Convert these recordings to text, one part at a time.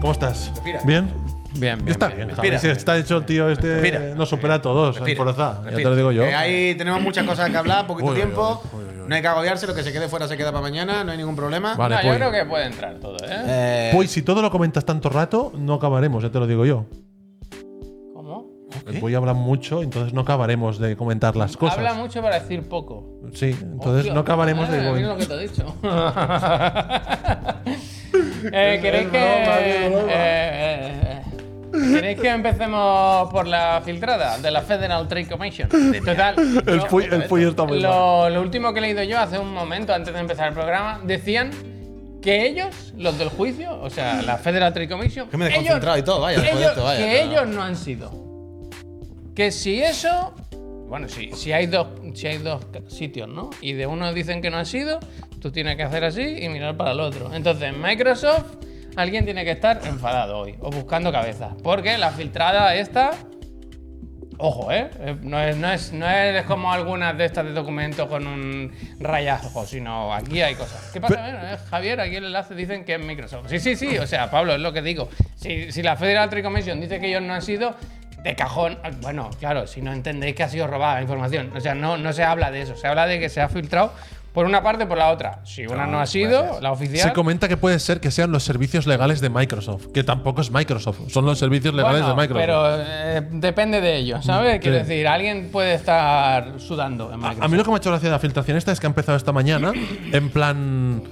¿Cómo estás? Respira. ¿Bien? Bien, bien. está bien, bien. bien. Javi. Respira. Si está hecho el tío este, Respira. nos supera a todos Respira, fuerza. Ya te lo digo yo. Que ahí tenemos muchas cosas que hablar, poquito Uy, tiempo. uy, uy, uy. No hay que agobiarse, lo que se quede fuera se queda para mañana, no hay ningún problema. Vale, No, yo pues. creo que puede entrar todo, ¿eh? Eh, Pues si todo lo comentas tanto rato, no acabaremos, ya te lo digo yo. ¿Cómo? El Puy habla mucho, entonces no acabaremos de comentar las cosas. Habla mucho para decir poco. Sí, entonces Hostia, no acabaremos eh, de Mira lo que te he dicho. Eh, ¿Queréis que. broma. eh, eh, ¿Queréis que empecemos por la filtrada de la Federal Trade Commission? Total. El yo- el Puy está muy mal. lo, lo último que he leído yo hace un momento, antes de empezar el programa, decían que ellos, los del juicio, o sea, la Federal Trade Commission, Que me he ellos- desconcentrado y todo, vaya, ellos- esto, vaya, que ellos no han sido. Que si eso, bueno, si, si hay dos, si hay dos sitios, ¿no? Y de uno dicen que no han sido, tú tienes que hacer así y mirar para el otro. Entonces, Microsoft, alguien tiene que estar enfadado hoy o buscando cabeza, porque la filtrada esta Ojo, ¿eh? Eh, No es, no, es, no es como algunas de estas de documentos con un rayazo, sino aquí hay cosas. ¿Qué pasa? Bueno, eh, Javier, aquí el enlace dicen que es Microsoft. Sí, sí, sí, o sea, Pablo, es lo que digo. Si, si la Federal Trade Commission dice que ellos no han sido, de cajón. Bueno, claro, si no entendéis que ha sido robada la información. O sea, no, no se habla de eso, se habla de que se ha filtrado por una parte o por la otra. Si una no, ha sido, la oficial. Se comenta que puede ser que sean los servicios legales de Microsoft, que tampoco es Microsoft, son los servicios legales Bueno, de Microsoft. Pero eh, depende de ellos, ¿sabes? Quiero sí. decir, alguien puede estar sudando en Microsoft. A mí lo que me ha hecho gracia de la filtración esta es que ha empezado esta mañana en plan.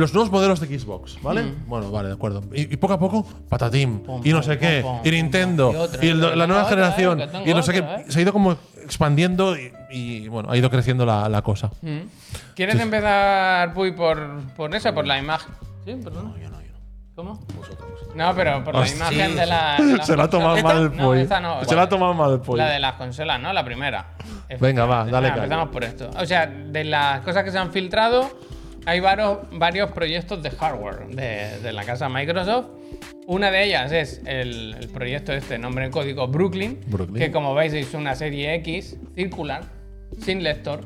Los nuevos modelos de Xbox, ¿vale? Bueno, vale, de acuerdo. Y, y poco a poco, patatín, y no sé qué, y Nintendo. Y otra, y el- la nueva otra, generación, eh, y no sé otra, qué. eh. Se ha ido como expandiendo y, y, bueno, ha ido creciendo la, la cosa. Mm. ¿Quieres empezar, Puy, por, por esa, por la imagen? ¿Sí? ¿Perdón? yo no, yo no. ¿Cómo? No, pero por la Hostia. imagen Sí, de la. de las Se la ha tomado mal el Puy. no. Se la ha tomado mal el Puy. La de las consolas, ¿no? La primera. Venga, va, dale caña. Empezamos por esto. O sea, de las cosas que se han filtrado, hay varios, varios proyectos de hardware de, de la casa Microsoft. Una de ellas es el, el proyecto este, nombre en código Brooklyn, Brooklyn. que como veis es una serie X circular, sin lector.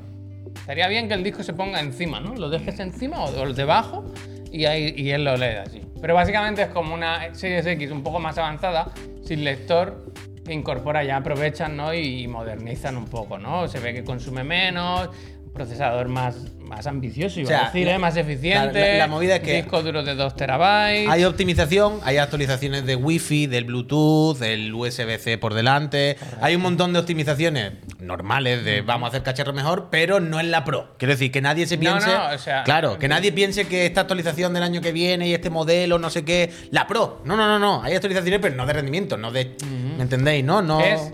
Estaría bien que el disco se ponga encima, ¿no? Lo dejes encima o, o debajo y, ahí, y él lo lee así. Pero básicamente es como una Series X un poco más avanzada, sin lector, que incorpora ya, aprovechan ¿no? y modernizan un poco, ¿no? Se ve que consume menos, procesador más, más ambicioso, iba O sea, a decir, la- ¿eh? más eficiente. la- la movida es que- Disco duro de 2 terabytes. Hay optimización, hay actualizaciones de Wi-Fi, del Bluetooth, del USB-C por delante. Hay un montón de optimizaciones normales de vamos a hacer cacharro mejor, pero no en la Pro. Quiero decir, que nadie se piense. no, o sea, claro, que nadie piense que esta actualización del año que viene y este modelo, no sé qué. La Pro. No, no, no, no. Hay actualizaciones, pero no de rendimiento, no de. ¿Me entendéis? No, no. Es,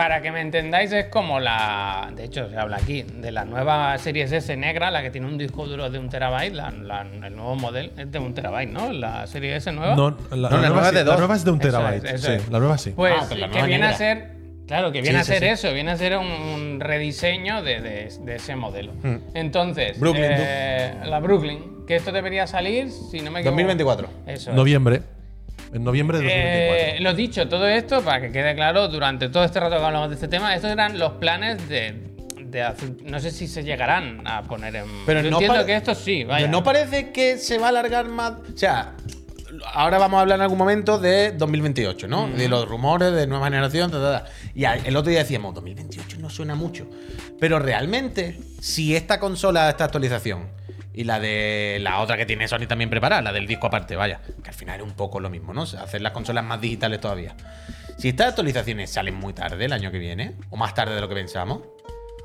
para que me entendáis, es como la. De hecho, se habla aquí de la nueva Series S negra, la que tiene un disco duro de un terabyte. La, la- el nuevo modelo es de un terabyte, ¿no? La Serie S nueva. No, la, No, la nueva es de la dos. nueva es de un Eso terabyte. es, eso sí, es. la nueva sí. Pues Ah, la que viene negra. a ser. Claro, que viene Sí, a ser sí. eso, viene a ser un rediseño de, de- de ese modelo. Entonces, Brooklyn, eh, la Brooklyn, que esto debería salir, si no me equivoco. 2024. Eso es. En noviembre de 2024. Eh, lo dicho, todo esto, para que quede claro, durante todo este rato que hablamos de este tema, estos eran los planes de. de hacer- no sé si se llegarán a poner en. Pero Yo no entiendo que esto sí, vaya. ¿No parece que se va a alargar más? O sea, ahora vamos a hablar en algún momento de 2028, ¿no? De los rumores de nueva generación, ta, ta, ta. Y el otro día decíamos, 2028 no suena mucho. Pero realmente, si esta consola, esta actualización, y la de la otra que tiene Sony también preparada, la del disco aparte, vaya, que al final es un poco lo mismo, ¿no? O sea, hacer las consolas más digitales todavía. Si estas actualizaciones salen muy tarde el año que viene, o más tarde de lo que pensamos,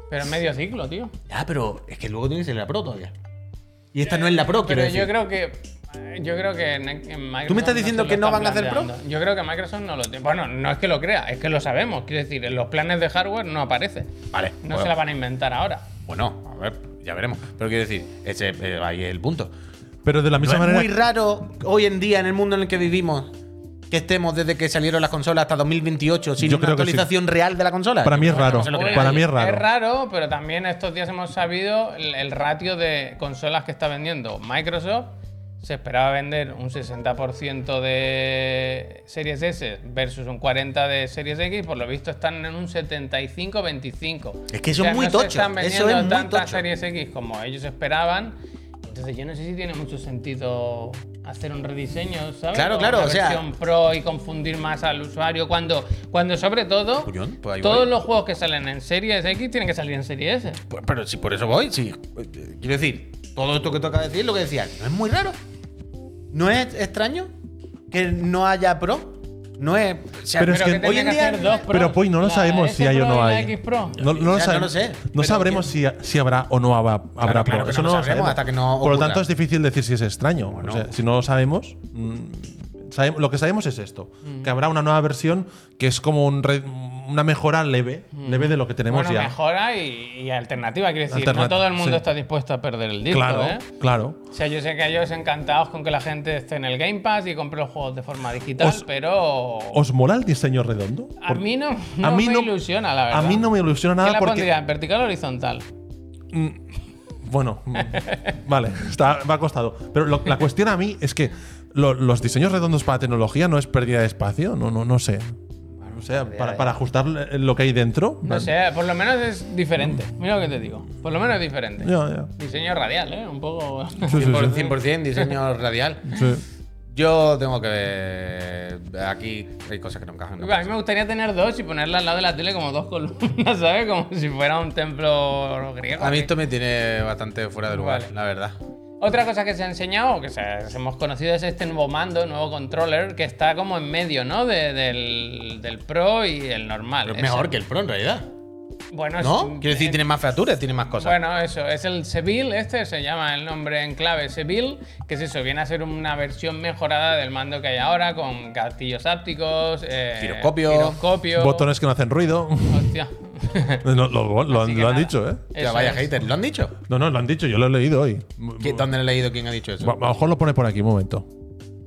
Pero en medio ciclo, tío. ah, pero es que luego tiene que ser la Pro todavía. Y esta no es la Pro, quiero Pero decir. yo creo que. Yo creo que en, en Microsoft. ¿Tú me estás diciendo que no van a hacer Pro? Yo creo que Microsoft no lo tiene. Bueno, no es que lo crea, es que lo sabemos. Quiero decir, en los planes de hardware no aparece. Vale. No bueno. se la van a inventar ahora. Bueno, a ver, ya veremos. Pero quiero decir, ese, eh, ahí es el punto. Pero de la No misma es manera. muy raro hoy en día en el mundo en el que vivimos que estemos desde que salieron las consolas hasta 2028 sin Yo una creo que sí. actualización real de la consola. Para mí es raro. no Oye. Para mí es raro. Es raro, pero también estos días hemos sabido el, el ratio de consolas que está vendiendo Microsoft. Se esperaba vender un 60% de Series S versus un 40% de Series X. Por lo visto están en un 75-25. Es que eso es muy no tocho, Se están eso vendiendo es muy tantas tocho. Series X como ellos esperaban. Entonces yo no sé si tiene mucho sentido hacer un rediseño, ¿sabes? Claro, claro, una o sea- versión pro y confundir más al usuario cuando, cuando sobre todo pues todos voy. los juegos que salen en Series X tienen que salir en Series S. Pues, pero si por eso voy, sí. Eh, Quiero decir, todo esto que toca decir, lo que decía, no es muy raro. ¿No es extraño que no haya Pro? No es. o sea, Pero es Pero que que hoy en día. hacer dos Pero Pros, pues no lo sabemos si hay o Pro no hay. Pro. No, no lo no sé, No pero sabremos si, si habrá o no habrá, habrá claro Pro. Eso no no lo lo sabremos sabemos. hasta que no Por lo tanto, es difícil decir si es extraño. O sea, si no lo sabemos. mm, sabemos- lo que sabemos es esto: Mm. que habrá una nueva versión que es como un re- una mejora leve, leve de lo que tenemos Mm. Bueno, ya. mejora y, y alternativa, quiero decir, Alternat- no todo el mundo sí. está dispuesto a perder el disco, Claro, ¿eh? claro. O sea, yo sé que ellos encantados con que la gente esté en el Game Pass y compre los juegos de forma digital, Os- pero ¿Os mola el diseño redondo? a mí no, no a mí me no- ilusiona, la verdad. A mí no me ilusiona ¿Qué nada la porque. pondría? ¿En vertical o horizontal? Bueno, mm, vale, está, me ha costado. Pero lo- la cuestión a mí es que lo- los diseños redondos para tecnología no es pérdida de espacio, no, no, no sé. O sea, para, para ajustar lo que hay dentro. No sé, por lo menos es diferente. Mira lo que te digo. Por lo menos es diferente. Ya, ya. Diseño radial, ¿eh? Un poco. Sí, sí, 100%, sí. 100% diseño radial. Sí. Yo tengo que ver. Aquí hay cosas que no encajan. no A mí me gustaría tener dos y ponerla al lado de la tele como dos columnas, ¿sabes? Como si fuera un templo griego. A mí esto me tiene bastante fuera de lugar, Vale. la verdad. Otra cosa que se ha enseñado, que se- hemos conocido, es este nuevo mando, nuevo controller, que está como en medio, ¿no? De- del, del Pro y el normal. Pero es mejor que el Pro en realidad. Bueno, es- ¿No? Quiero decir, tiene más featuras, tiene más cosas. Bueno, eso, es el Seville, este se llama el nombre en clave Seville, que es eso, viene a ser una versión mejorada del mando que hay ahora, con gatillos ápticos, eh, Giroscopio. giroscopio. Botones que no hacen ruido. Hostia. No, lo, lo- lo Así han, lo dicho, ¿eh? Vaya es. hater, ¿lo han dicho? No, no, lo han dicho, yo lo he leído hoy. ¿Qué- ¿Dónde lo he leído quién ha dicho eso? A lo mejor lo pone por aquí un momento.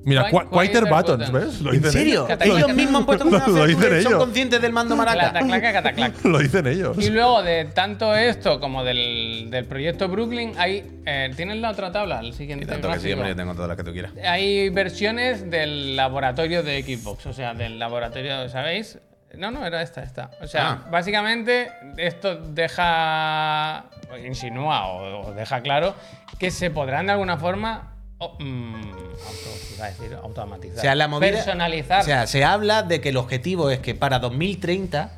Mira, Qui- Qui- Quieter Buttons, Buttons. ¿ves? Lo ¿En dicen serio? Ellos cata- mismos han puesto como una Lo dicen feature, son ellos. conscientes del mando maraca. Cataclaca, cataclac. ellos. Lo dicen ellos. Y luego de tanto esto como del, del proyecto Brooklyn, hay. eh, ¿Tienes la otra tabla? El siguiente. Y tanto que sí, gráfico? hombre, yo tengo todas las que tú quieras. Hay versiones del laboratorio de Xbox, o sea, del laboratorio, ¿sabéis? No, no, era esta, esta. O sea, Ah. básicamente esto deja, insinúa o, o deja claro que se podrán de alguna forma o- mm, auto- iba a decir, automatizar, O sea, la movida. personalizar. O sea, se habla de que el objetivo es que para 2030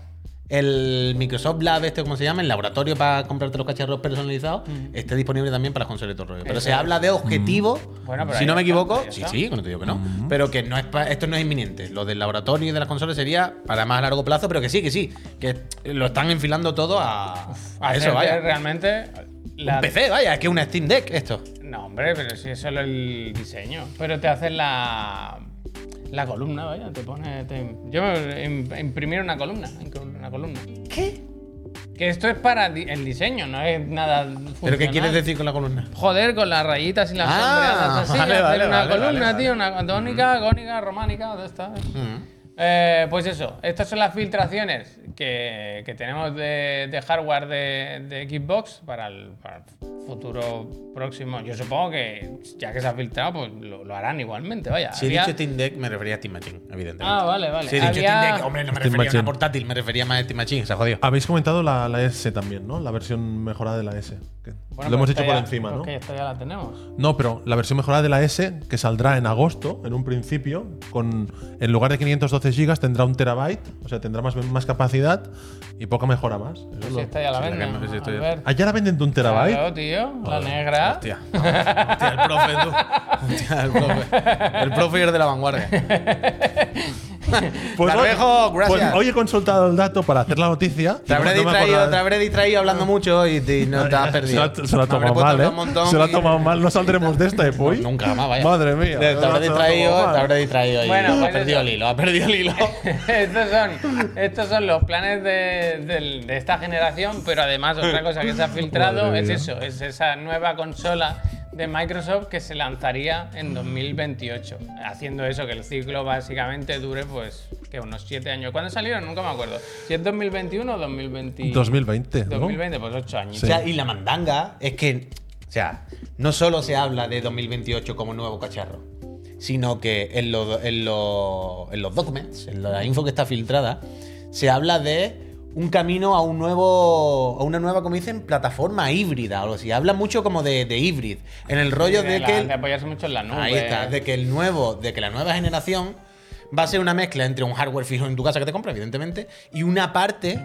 el Microsoft Lab, este, ¿cómo se llama? El laboratorio para comprarte los cacharros personalizados, esté disponible también para las consolas y todo rollo. Pero Eso se es. habla de objetivo, Bueno, si no me equivoco, sí, sí, no te digo que no, pero que no es pa- esto no es inminente. Lo del laboratorio y de las consolas sería para más largo plazo, pero que sí, que sí, que lo están enfilando todo a, a eso, vaya. realmente. la- Un PC, vaya, es que es una Steam Deck esto. No, hombre, pero si es solo el diseño. Pero te hacen la. La columna, vaya, te pone. te- yo me im- imprimir una columna. Una columna. ¿Qué? Que esto es para el diseño, no es nada. ¿Pero qué funcional. quieres decir con la columna? Joder, con las rayitas y las Ah, así. vale, vale, una vale, columna, vale, tío, una tónica, gónica, románica, ¿dónde está? Mm. Eh, pues eso, estas son las filtraciones que, que tenemos de, de hardware de, de Xbox para el, para el futuro próximo. Yo supongo que ya que se ha filtrado, pues lo, lo harán igualmente, vaya. Si he Había- dicho Steam Deck, me refería a Steam Machine, evidentemente. Ah, vale, vale. Si he dicho Había- Steam Deck, hombre, no me Steam refería a una portátil, me refería más a Steam Machine, se ha jodido. Habéis comentado la, la S también, ¿no? La versión mejorada de la S. que Bueno, lo hemos pues dicho esta por ya- encima, ¿no? que esta ya la tenemos. No, pero la versión mejorada de la S, que saldrá en agosto, en un principio, con en lugar de 512 GB tendrá un terabyte, o sea, tendrá más, más capacidad y poca mejora más. Pues lo- si esta ya la sí, la venden. que- sí, esto ya- Albert. ¿Ah, ya la venden de un terabyte? Claro, tío. La negra. Hostia. Hostia, el profe, tú. Hostia, el profe. El profe es de la vanguardia. Pues Carvejo, pues gracias. hoy he consultado el dato para hacer la noticia. Te habré, No distraído, te habré distraído hablando mucho y, te- no te has perdido. se lo ha tomado mal, ¿eh? Se lo ha tomado mal. No saldremos de esta, ¿eh, Puy? Nunca jamás, vaya. Madre mía. Te, te habré distraído, te habré distraído ahí. Bueno, ha pues perdido el hilo, ha perdido el hilo. estos, son, estos son los planes de, del- de esta generación, pero además otra cosa que se ha filtrado Madre es mía. eso, es esa nueva consola de Microsoft que se lanzaría en 2028, haciendo eso, que el ciclo básicamente dure pues que unos 7 años. ¿Cuándo salieron? Nunca me acuerdo. Si es 2021 o 2020. 2020, ¿no? 2020, pues 8 años. O sea, y la mandanga es que, o sea, no solo se habla de 2028 como nuevo cacharro, sino que en, los- en los- en los documents, en la info que está filtrada, se habla de un camino a un nuevo a una nueva como dicen plataforma híbrida o algo así. Habla mucho como de, de híbrid en el rollo de, la- que el- de apoyarse mucho en la nube. ahí está de que el nuevo de que la nueva generación va a ser una mezcla entre un hardware fijo en tu casa que te compras evidentemente y una parte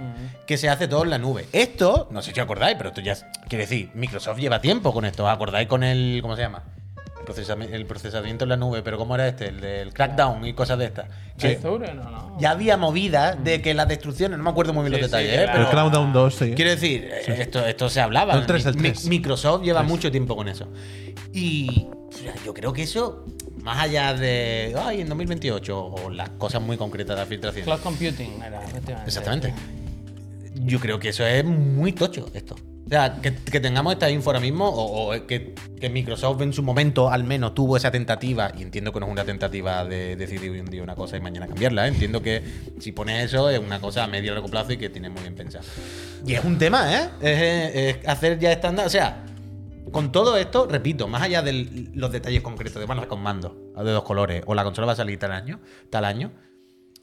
que se hace todo en la nube. Esto no sé si os acordáis pero esto ya quiere decir Microsoft lleva tiempo con esto. ¿os acordáis con el cómo se llama el procesami- el procesamiento en la nube pero cómo era este el del crackdown y cosas de estas. No, no. ya había movidas de que las destrucciones, no me acuerdo muy bien Sí, los sí, detalles, ¿eh? la- El pero Cloud 2, sí. quiero decir, eh, esto, esto se hablaba. El 3, el Mi- 3. Microsoft lleva mucho tiempo con eso. Y yo creo que eso, más allá de, ay, en 2028, o las cosas muy concretas de la filtración. Cloud Computing era, efectivamente. Exactamente. Yo creo que eso es muy tocho, esto. O sea, que, que tengamos esta info ahora mismo, o, o que, que Microsoft en su momento al menos tuvo esa tentativa, y entiendo que no es una tentativa de decidir hoy un día una cosa y mañana cambiarla, ¿eh? entiendo que si pones eso es una cosa a medio y largo plazo y que tiene muy bien pensado. Y es un tema, ¿eh? Es, es hacer ya estándar, o sea, con todo esto, repito, más allá de los detalles concretos de, bueno, con mando de dos colores, o la consola va a salir tal año, tal año,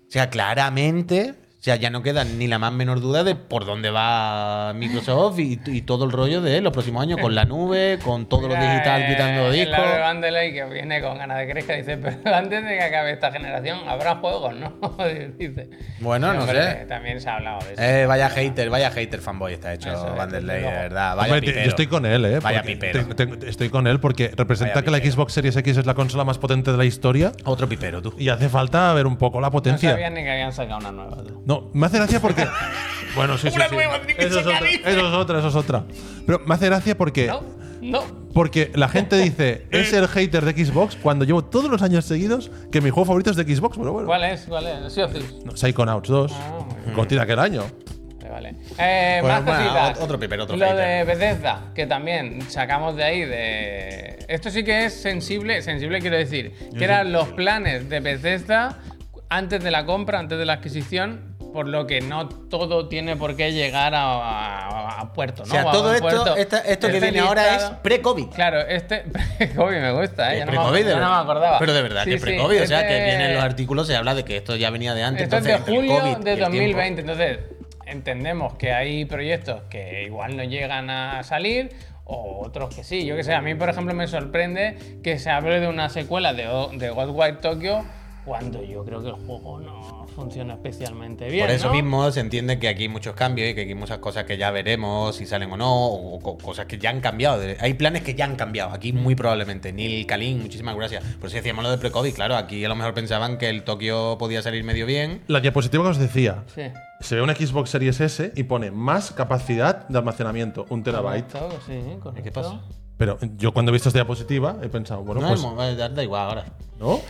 o sea, claramente, o sea, ya no queda ni la más menor duda de por dónde va Microsoft y, y todo el rollo de los próximos años con la nube, con todo lo digital eh, quitando el discos. Vandelay que viene con ganas de crezca dice, pero antes de que acabe esta generación habrá juegos, ¿no? dice. Bueno, no Hombre, sé. También se ha hablado de eso. Eh, vaya hater, vaya hater fanboy está hecho es, Vanderlei, de verdad. Vaya Hombre, pipero. yo estoy con él, ¿eh? Vaya pipero. te- te- estoy con él porque representa Vaya que la. Xbox Series X es la consola más potente de la historia Otro pipero, tú. y hace falta ver un poco la no potencia. sabía ni que habían sacado una nueva. tú. No, me hace gracia porque. bueno, sí, sí. Una sí. nueva, que Eso es, otra, eso es otra, eso es otra. Pero me hace gracia porque. No, no. Porque la gente dice, es el hater de Xbox cuando llevo todos los años seguidos que mi juego favorito es de Xbox. Pero bueno. ¿Cuál es? ¿Cuál es? Sea of Thieves. No, Psychonauts 2. Ah. Contiene aquel año. Vale, vale. Eh, Pues, más bueno, cositas. ot- otro pipero, otro Lo hater. de Bethesda, que también sacamos de ahí de. Esto sí que es sensible, sensible quiero decir, que eran los planes de Bethesda antes de la compra, antes de la adquisición, por lo que no todo tiene por qué llegar a, a- a puerto, O ¿no? sea, O a todo esto, puerto. esta- esto que viene ahora es pre-COVID. Claro, este. Covid me gusta, ¿eh? Ya no, me, Pre-COVID, de ya no me verdad. acordaba. Pero de verdad Sí, que pre-COVID, o sea, que este- vienen los artículos, se habla de que esto ya venía de antes. esto es de entonces, julio COVID de el tiempo- 2020, entonces entendemos que hay proyectos que igual no llegan a salir o otros que sí. Yo que sé, a mí por ejemplo me sorprende que se hable de una secuela de, de Ghostwire Tokyo cuando yo creo que el juego no funciona especialmente bien. Por eso ¿no? mismo se entiende que aquí hay muchos cambios y que aquí hay muchas cosas que ya veremos si salen o no, o co- cosas que ya han cambiado. Hay planes que ya han cambiado, aquí muy probablemente. Neil Kalin, muchísimas gracias. Por eso decíamos lo de pre-COVID, claro, aquí a lo mejor pensaban que el Tokio podía salir medio bien. La diapositiva que os decía. Sí. Se ve una Xbox Series S y pone más capacidad de almacenamiento, un terabyte. Correcto, sí, correcto. ¿Qué pasa? Pero yo cuando he visto esta diapositiva he pensado, bueno, no, pues. da, da igual ahora. ¿No?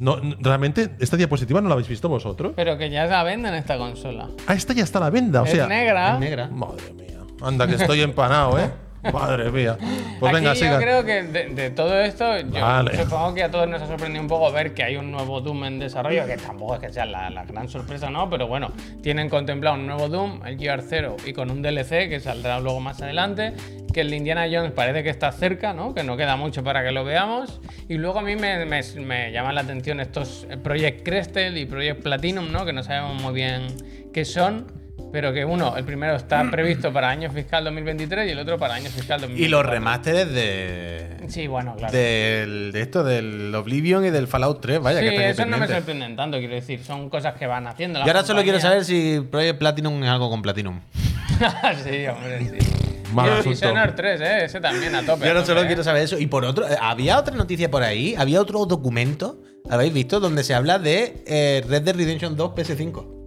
No, realmente, esta diapositiva no la habéis visto vosotros. Pero que ya la venden esta consola. Ah, esta ya está a la venda. O es sea, negra. Es negra. Madre mía. Anda, que estoy empanado, ¿eh? Madre mía. Pues venga, Aquí siga. yo creo que de, de todo esto, yo Vale. supongo que a todos nos ha sorprendido un poco ver que hay un nuevo Doom en desarrollo, que tampoco es que sea la, la gran sorpresa, ¿no? Pero bueno, tienen contemplado un nuevo Doom, el GR0, y con un DLC que saldrá luego más adelante, que el Indiana Jones parece que está cerca, ¿no? Que no queda mucho para que lo veamos. Y luego a mí me, me, me llaman la atención estos Project Crestel y Project Platinum, ¿no? Que no sabemos muy bien qué son. Pero que uno, el primero está previsto para año fiscal 2023 y el otro para año fiscal 2024. Y los remasteres de. Sí, bueno, claro. Del, de esto, del Oblivion y del Fallout 3, vaya, sí, que eso no me sorprenden tanto, quiero decir. Son cosas que van haciendo. Y ahora solo quiero saber si Project Platinum es algo con Platinum. sí, hombre, sí. Mal y. Dishonored 3, ¿eh? Ese también a tope. Yo no solo ¿eh? quiero saber eso. Y por otro, eh, había otra noticia por ahí, había otro documento, ¿habéis visto? Donde se habla de eh, Red Dead Redemption 2 PS5.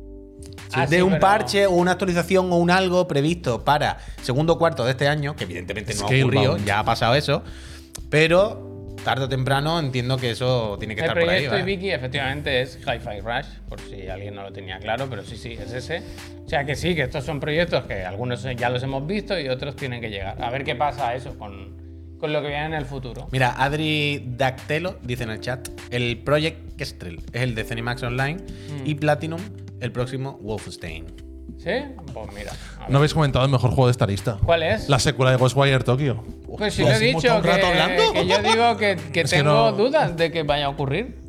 Ah, de sí, un pero- parche o una actualización o un algo previsto para segundo cuarto de este año, que evidentemente no ha Scalebound. ocurrido, ya ha pasado eso, pero tarde o temprano entiendo que eso tiene que El estar por ahí. proyecto ¿vale? Ibiki efectivamente es Hi-Fi Rush, por si alguien no lo tenía claro, pero sí, sí, es ese. O sea que sí, que estos son proyectos que algunos ya los hemos visto y otros tienen que llegar. A ver qué pasa eso con, con lo que viene en el futuro. Mira, Adri Dactelo dice en el chat: el Project Kestrel es el de Zenimax Online Mm. y Platinum el próximo Wolfenstein. ¿Sí? Pues mira. No habéis comentado el mejor juego de esta lista. ¿Cuál es? La secuela de Ghostwire Tokyo. Pues sí lo he dicho, que, rato hablando. que yo digo que, que Es que tengo no- dudas de que vaya a ocurrir.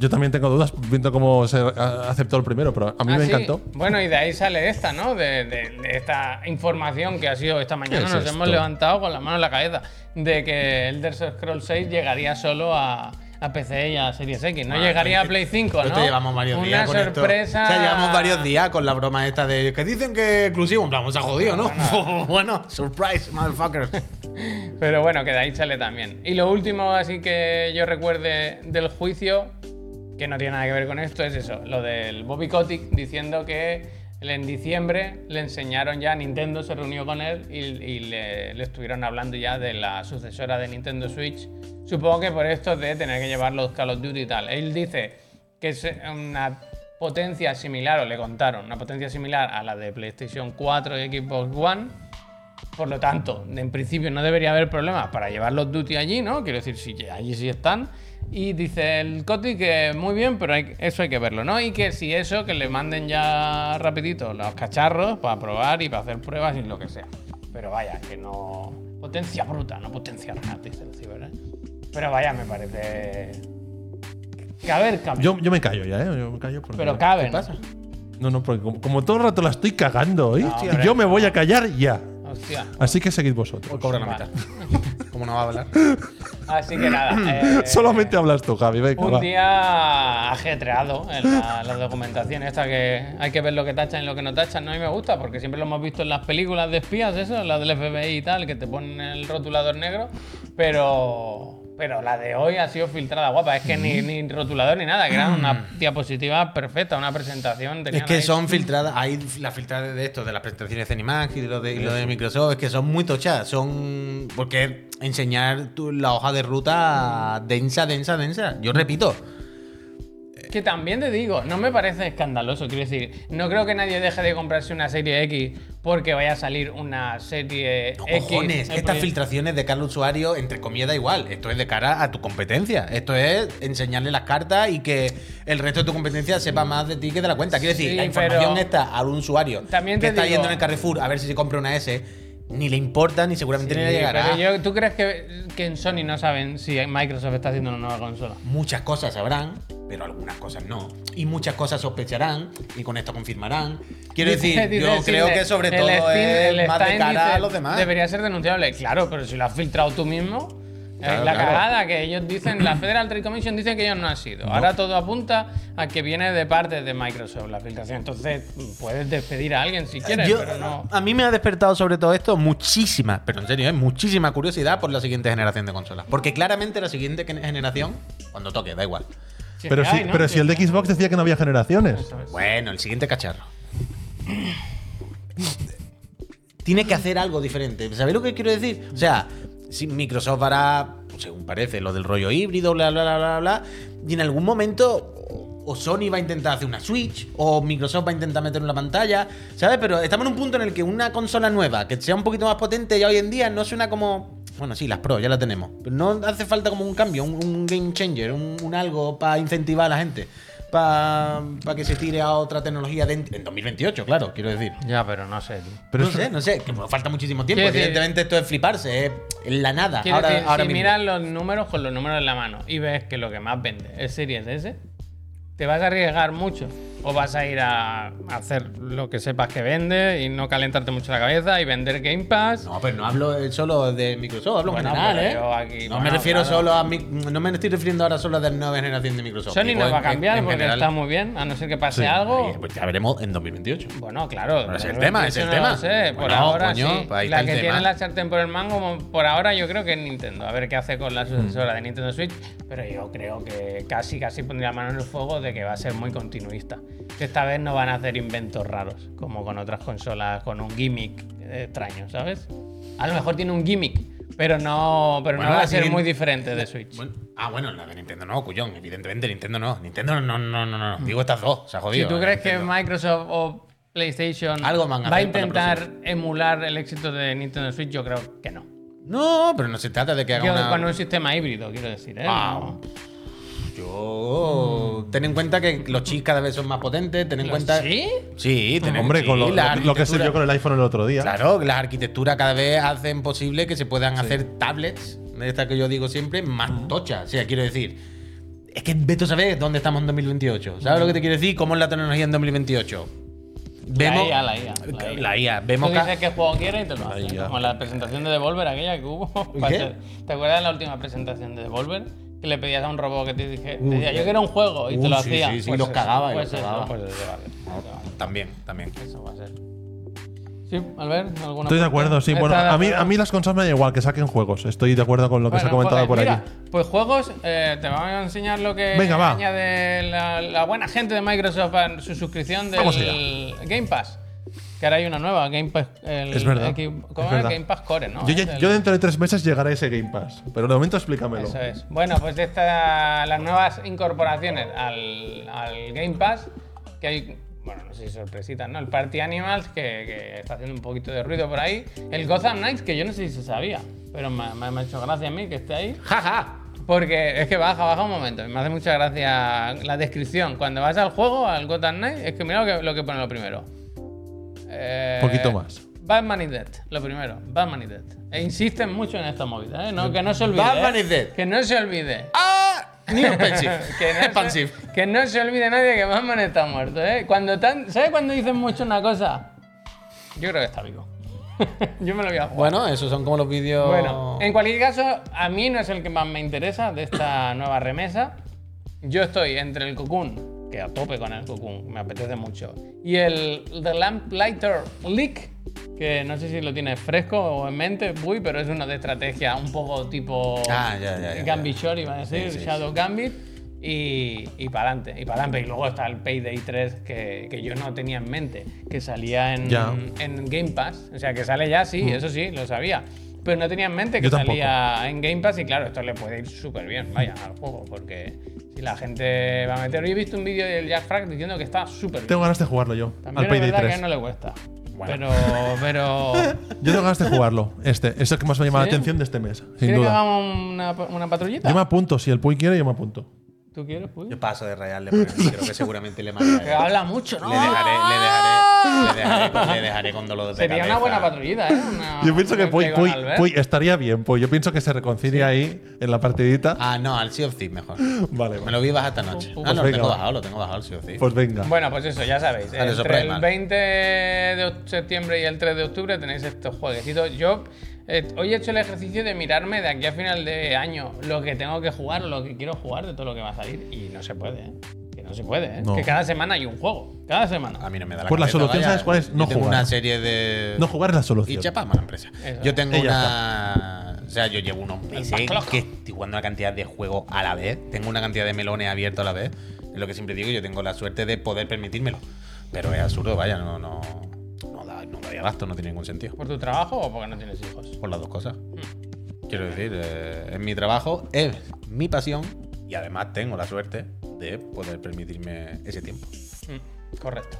Yo también tengo dudas viendo cómo se aceptó el primero, pero a mí Ah, me sí. encantó. Bueno, y de ahí sale esta, ¿no? De, de- de esta información que ha sido esta mañana. es Nos esto? hemos levantado con la mano en la cabeza de que Elder Scrolls 6 llegaría solo a, a PC y a Series X. No Ah, llegaría a Play 5, ¿no? Llevamos varios Una días con esto. sorpresa. O sea, llevamos varios días con la broma esta de que dicen que exclusivo. En plan, se ha jodido, ¿no? bueno, surprise, motherfuckers. Pero bueno, que de ahí sale también. Y lo último, así que yo recuerde del juicio, que no tiene nada que ver con esto, es eso, lo del Bobby Kotick diciendo que en diciembre le enseñaron ya, Nintendo se reunió con él y, le, estuvieron hablando ya de la sucesora de Nintendo Switch. Supongo que por esto de tener que llevar los Call of Duty y tal. Él dice que es una potencia similar, o le contaron, una potencia similar a la de PlayStation 4 y Xbox One. Por lo tanto, en principio no debería haber problemas para llevar los duty allí, ¿no? Quiero decir, sí, allí sí están. Y dice el Coti que muy bien, pero hay- eso hay que verlo, ¿no? Y que si eso, que le manden ya rapidito los cacharros para probar y para hacer pruebas y lo que sea. Pero vaya, que no... Potencia bruta, no potencia real, dice el ciber, ¿eh? Pero vaya, me parece... Que a ver, cabe. Yo, yo me callo ya, ¿eh? Yo me callo porque- pero cabe, ¿Qué ¿no? pasa? No, no, porque como, como todo el rato la estoy cagando hoy, No, hombre. yo me voy a callar ya. Hostia. Así que seguid vosotros. Cobra la mitad. ¿Cómo no va a hablar? Así que nada. eh, Solamente hablas tú, Javi. Venga, Un va. día ajetreado en la, la documentación esta que hay que ver lo que tachan y lo que no tachan. No, a mí me gusta porque siempre lo hemos visto en las películas de espías, eso, las del FBI y tal, que te ponen el rotulador negro. Pero, pero la de hoy ha sido filtrada guapa. Es que ni, ni rotulador ni nada, que era una diapositiva perfecta, una presentación. Es que ahí- son filtradas, hay las filtradas de esto, de las presentaciones de Animax y de lo de, y lo de Microsoft, es que son muy tochas, son porque enseñar tu- la hoja de ruta densa, densa, densa. Yo repito, Que también te digo, no me parece escandaloso. Quiero decir, no creo que nadie deje de comprarse una serie X porque vaya a salir una serie no X. cojones, eh, estas filtraciones de cada usuario, entre comillas, da igual. Esto es de cara a tu competencia. Esto es enseñarle las cartas y que el resto de tu competencia sepa más de ti que de la cuenta. Quiero decir, Sí, la información está a un usuario También que está digo- yendo en el Carrefour a ver si se compra una S. Ni le importa, ni seguramente ni le Sí, llegará. pero yo- ¿Tú crees que, que en Sony no saben si Microsoft está haciendo una nueva consola? Muchas cosas sabrán, pero algunas cosas no. Y muchas cosas sospecharán y con esto confirmarán. Quiero decir, Dice yo el creo que sobre todo Steam- es más de cara dice, a los demás. Debería ser denunciable. Claro, pero si lo has filtrado tú mismo. Es Claro, la claro. cagada que ellos dicen, la Federal Trade Commission dice que ellos no han sido. Ahora todo apunta a que viene de parte de Microsoft la filtración. Entonces, puedes despedir a alguien si quieres, Yo- pero no. A mí me ha despertado sobre todo esto muchísima, pero en serio, ¿eh? muchísima curiosidad por la siguiente generación de consolas. Porque claramente la siguiente generación, cuando toque, da igual. Si Pero, si, hay, ¿no? pero si el de Xbox decía que no había generaciones. Bueno, el siguiente cacharro. Tiene que hacer algo diferente. ¿Sabéis lo que quiero decir? O sea, Microsoft hará, según parece, lo del rollo híbrido, bla, bla, bla, bla, bla, y en algún momento o- Sony va a intentar hacer una Switch, o Microsoft va a intentar meter una pantalla, ¿sabes? Pero estamos en un punto en el que una consola nueva, que sea un poquito más potente ya hoy en día, no suena como... Bueno, sí, las Pro ya las tenemos. Pero no hace falta como un cambio, un, game changer, un algo para incentivar a la gente. Para que se tire a otra tecnología de- en 2028, claro, quiero decir. Ya, pero no sé, tío. Pero no eso- sé, no sé, que falta muchísimo tiempo. Quiero decir- Evidentemente esto es fliparse, es la nada. Ahora, decir, ahora si mismo. miras los números con los números en la mano y ves que lo que más vende es Series S, ¿te vas a arriesgar mucho? ¿O vas a ir a hacer lo que sepas que vende y no calentarte mucho la cabeza y vender Game Pass? No, pero no hablo eh, solo de Microsoft, hablo Bueno, en general, ¿eh? yo aquí- no bueno, me refiero claro. solo a. mi- no me estoy refiriendo ahora solo a la nueva generación de Microsoft. Sony no va a cambiar en- en porque general. está muy bien, a no ser que pase Sí. algo. Pues ya veremos en 2028. Bueno, claro. Pero es el 2028 tema, es el no tema. lo sé, por Bueno, ahora coño, sí. pues ahí la que tiene tema. la sartén por el mango, por ahora yo creo que es Nintendo. A ver qué hace con la sucesora de Nintendo Switch. Pero yo creo que casi, casi pondría la mano en el fuego de que va a ser muy continuista. Que esta vez no van a hacer inventos raros, como con otras consolas, con un gimmick extraño, ¿sabes? A lo mejor tiene un gimmick, pero no, pero Bueno, no va a ser muy diferente de Switch. Bueno, ah, bueno, la de Nintendo no, cuyón. Evidentemente, Nintendo no. Nintendo no, no, no, no. Digo estas dos, se ha Si jodido. tú eh, crees que. Microsoft o PlayStation Algo va a intentar emular el éxito de Nintendo Switch, yo creo que no. No, pero no se trata de que haga una. Con un sistema híbrido, quiero decir. ¿eh? Ah, No. Yo. Ten en cuenta que los chips cada vez son más potentes. Ten en ¿Los cuenta. chips? Sí, ten en Hombre, con lo, la lo- lo que se vio con el iPhone el otro día. Claro, las arquitecturas cada vez hacen posible que se puedan hacer tablets, de estas que yo digo siempre, más tochas. O sea, quiero decir, Es que Beto sabe dónde estamos en 2028. ¿Sabes lo que te quiero decir? ¿Cómo es la tecnología en 2028? La IA, la IA, la IA. La IA. Tú Vemos ca- dices qué juego quieres y te lo hace. Como la presentación de Devolver, aquella que hubo. ¿Qué? ¿Te acuerdas de la última presentación de Devolver? Que le pedías a un robot que te dije, Uh, te decía, yo quiero un juego y te Uh, lo sí, hacía. sí, sí, Pues los cagaba y pues los cagaba. Pues eso, vale. Eso vale. También, también. Eso va a ser. Sí, Albert, ¿alguna Estoy de acuerdo, sí. Bueno, ¿Estás de a mí, a mí las consolas me da igual que saquen juegos. Estoy de acuerdo con lo que se ha Bueno, comentado por juegues. aquí. Mira, pues juegos, eh, te vamos a enseñar lo que Venga, va. añade la, la buena gente de Microsoft a su suscripción del Vamos Game Pass. Que ahora hay una nueva, Game Pass. el Es verdad, X- ¿Cómo es verdad. Game Pass Core, ¿no? Yo, ya- el- yo dentro de tres meses llegaré a ese Game Pass. Pero de momento explícamelo. Eso es. Bueno, pues esta, las nuevas incorporaciones al, al Game Pass, que hay, bueno, no sé si sorpresitas, ¿no? El Party Animals, que, que está haciendo un poquito de ruido por ahí. El Gotham Knights, que yo no sé si se sabía, pero me, me- me ha hecho gracia a mí que esté ahí. ¡Jaja! Porque es que baja, baja un momento. Me hace mucha gracia la descripción. Cuando vas al juego, al Gotham Knights, es que mira lo que, lo que pone lo primero. Eh, Poquito más. Batman is dead, lo primero. Batman is dead. E insisten mucho en esta movida, ¿eh? No, que no se olvide. Batman ¿eh? is dead. Que no se olvide. ¡Ah! New Expensive. que, no se, que no se olvide nadie que Batman está muerto, ¿eh? Cuando tan, ¿Sabes cuando dicen mucho una cosa? Yo creo que está vivo. Yo me lo voy a jugar. Bueno, esos son como los vídeos. Bueno, en cualquier caso, a mí no es el que más me interesa de esta nueva remesa. Yo estoy entre el Cocoon, que a tope con el Cocoon, me apetece mucho, y el The Lamplighter Leak, que no sé si lo tienes fresco o en mente, uy, pero es uno de estrategia un poco tipo Ah, ya, ya, ya, Gambit Short, iba a decir, Sí, sí, Shadow Gambit. Y, y para adelante, y para adelante. Y luego está el Payday 3 que, que yo no tenía en mente, que salía en, en Game Pass. O sea, que sale ya, sí, eso sí, lo sabía. Pero no tenía en mente que Yo tampoco. salía en Game Pass y claro, esto le puede ir súper bien, vaya, al juego, porque si la gente va a meter... Yo he visto un vídeo del Jack Frag diciendo que está súper bien. Tengo ganas de jugarlo yo. También al es Payday verdad 3. que no le cuesta. Bueno. Pero, pero... Yo tengo ganas de jugarlo. Este. Es el que más me llama ¿Sí? la atención de este mes. Sin ¿Quieres que duda. hagamos una, una patrullita? Yo me apunto. Si el Puy quiere, yo me apunto. ¿Tú quieres, Puy? Yo paso de rayarle porque creo que seguramente le mataré. Que habla mucho, ¿no? Le dejaré, le dejaré, le dejaré, con- le dejaré con dolor de Sería cabeza. una buena patrullita, ¿eh? Una- Yo pienso que Puy, Puy, estaría bien. Puy. Yo pienso que se reconcilia ahí en la partidita. Ah, no, al Sea of Thieves mejor. Vale, Me vale. lo vi bajar esta noche. Pues Ah, no, lo tengo bajado, lo tengo bajado al Sea of Thieves. Pues venga. Bueno, pues eso, ya sabéis. Vale, eso Entre el Prime. 20 de septiembre y el 3 de octubre tenéis estos jueguecitos. Yo hoy he hecho el ejercicio de mirarme de aquí a final de año lo que tengo que jugar o lo que quiero jugar de todo lo que va a salir. Y no se puede, ¿eh? Que no se puede, ¿eh? No. Que cada semana hay un juego. Cada semana. A mí no me da la Pues la solución, vaya. ¿sabes cuál es? No Yo tengo jugar. una serie de. No jugar es la Y solución. chapa, mala empresa. Eso. Yo tengo Y una. O sea, yo llevo unos meses que estoy jugando una cantidad de juegos a la vez. Tengo una cantidad de melones abiertos a la vez. Es lo que siempre digo, yo tengo la suerte de poder permitírmelo. Pero es absurdo, vaya, no, no, da, no daría gasto, no tiene ningún sentido. ¿Por tu trabajo o porque no tienes hijos? Por las dos cosas. Quiero decir, eh, es mi trabajo, es mi pasión y además tengo la suerte de poder permitirme ese tiempo. Mm, correcto.